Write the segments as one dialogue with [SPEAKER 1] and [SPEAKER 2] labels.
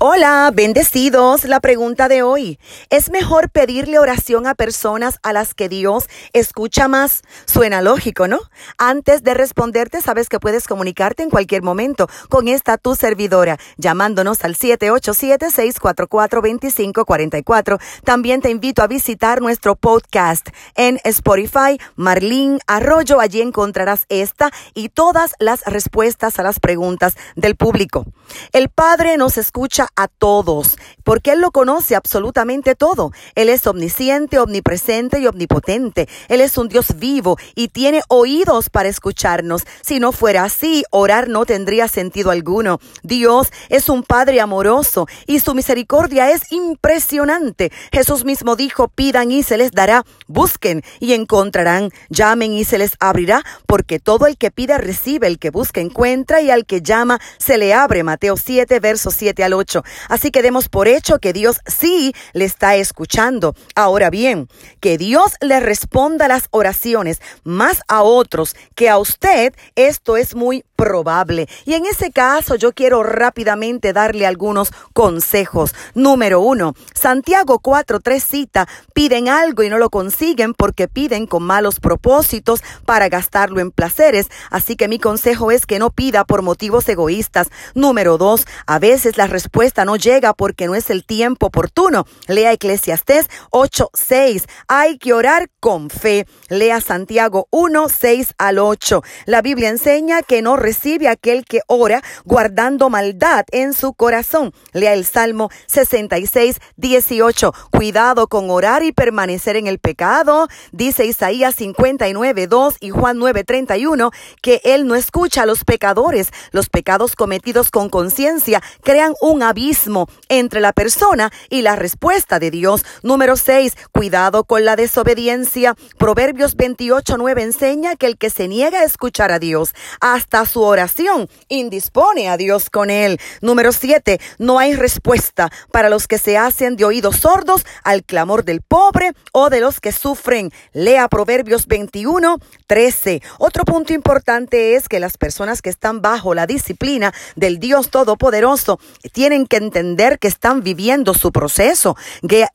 [SPEAKER 1] Hola, bendecidos. La pregunta de hoy. ¿Es mejor pedirle oración a personas a las que Dios escucha más? Suena lógico, ¿no? Antes de responderte, sabes que puedes comunicarte en cualquier momento con esta tu servidora, llamándonos al 787-644-2544. También te invito a visitar nuestro podcast en Spotify, Marlene Arroyo. Allí encontrarás esta y todas las respuestas a las preguntas del público. El Padre nos escucha a todos, porque Él lo conoce absolutamente todo. Él es omnisciente, omnipresente y omnipotente. Él es un Dios vivo y tiene oídos para escucharnos. Si no fuera así, orar no tendría sentido alguno. Dios es un Padre amoroso y su misericordia es impresionante. Jesús mismo dijo, pidan y se les dará, busquen y encontrarán, llamen y se les abrirá, porque todo el que pide recibe, el que busca encuentra y al que llama se le abre. Mateo 7, versos 7 al 8. Así que demos por hecho que Dios sí le está escuchando. Ahora bien, que Dios le responda las oraciones más a otros que a usted, esto es muy probable. Y en ese caso yo quiero rápidamente darle algunos consejos. Número uno, Santiago 4.3 cita, piden algo y no lo consiguen porque piden con malos propósitos para gastarlo en placeres. Así que mi consejo es que no pida por motivos egoístas. Número dos, a veces la respuesta no llega porque no es el tiempo oportuno. Lea Eclesiastés 8.6. Hay que orar con fe. Lea Santiago 1.6 al 8. La Biblia enseña que no recibe aquel que ora guardando maldad en su corazón. Lea el Salmo 66, 18. Cuidado con orar y permanecer en el pecado. Dice Isaías 59, 2 y Juan 9, 31 que Él no escucha a los pecadores. Los pecados cometidos con conciencia crean un abismo entre la persona y la respuesta de Dios. Número 6. Cuidado con la desobediencia. Proverbios 28, 9 enseña que el que se niega a escuchar a Dios hasta su oración indispone a Dios con él. Número 7. No hay respuesta para los que se hacen de oídos sordos al clamor del pobre o de los que sufren. Lea Proverbios 21, 13. Otro punto importante es que las personas que están bajo la disciplina del Dios Todopoderoso tienen que entender que están viviendo su proceso.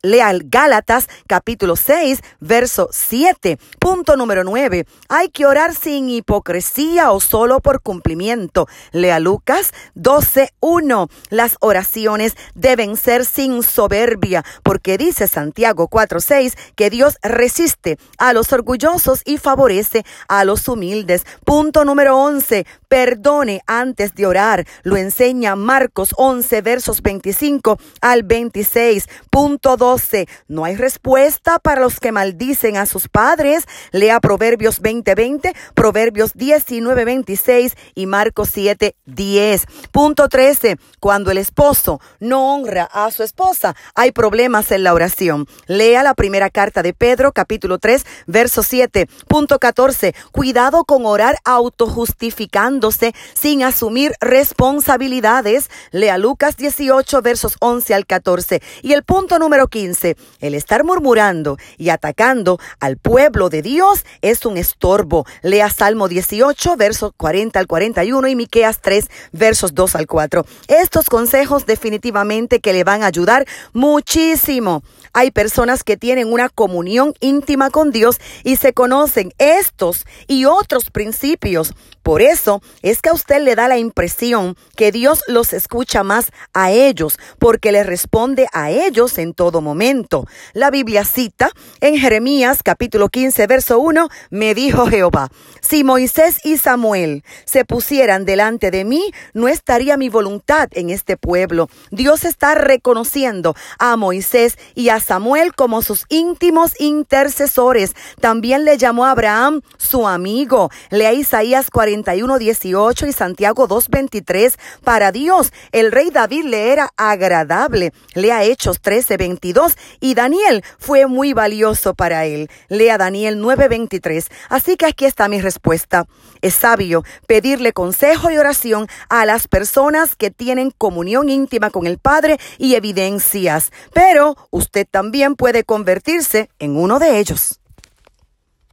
[SPEAKER 1] Lea Gálatas capítulo 6, verso 7. Punto número 9. Hay que orar sin hipocresía o solo por cumplimiento. Lea Lucas 12, 1. Las oraciones deben ser sin soberbia, porque dice Santiago 4, 6 que Dios resiste a los orgullosos y favorece a los humildes. Punto número 11. Perdone antes de orar. Lo enseña Marcos 11, versos 25 al 26. Punto 12. No hay respuesta para los que maldicen a sus padres. Lea Proverbios 20, 20, Proverbios 19, 26 y Marcos 7, 10. Punto 13. Cuando el esposo no honra a su esposa, hay problemas en la oración. Lea la primera carta de Pedro, capítulo 3, verso 7. Punto 14. Cuidado con orar autojustificándose sin asumir responsabilidades. Lea Lucas 18, versos 11 al 14. Y el punto número 15, el estar murmurando y atacando al pueblo de Dios es un estorbo. Lea Salmo 18, versos 40 al 41 y Miqueas 3, versos 2 al 4. Estos consejos definitivamente que le van a ayudar muchísimo. Hay personas que tienen una comunión íntima con Dios y se conocen estos y otros principios. Por eso es que a usted le da la impresión que Dios los escucha más a ellos, porque le responde a ellos en todo momento. La Biblia cita en Jeremías capítulo 15, verso 1, me dijo Jehová, si Moisés y Samuel se pusieran delante de mí, no estaría mi voluntad en este pueblo. Dios está reconociendo a Moisés y a Samuel como sus íntimos intercesores. También le llamó a Abraham su amigo. Lea Isaías 41, 18 y Santiago 2, 23. Para Dios, el rey David le era agradable. Lea Hechos 13, 22 y Daniel fue muy valioso para él. Lea Daniel 9, 23. Así que aquí está mi respuesta. Es sabio pedirle consejo y oración a las personas que tienen comunión íntima con el Padre y evidencias. Pero usted también puede convertirse en uno de ellos.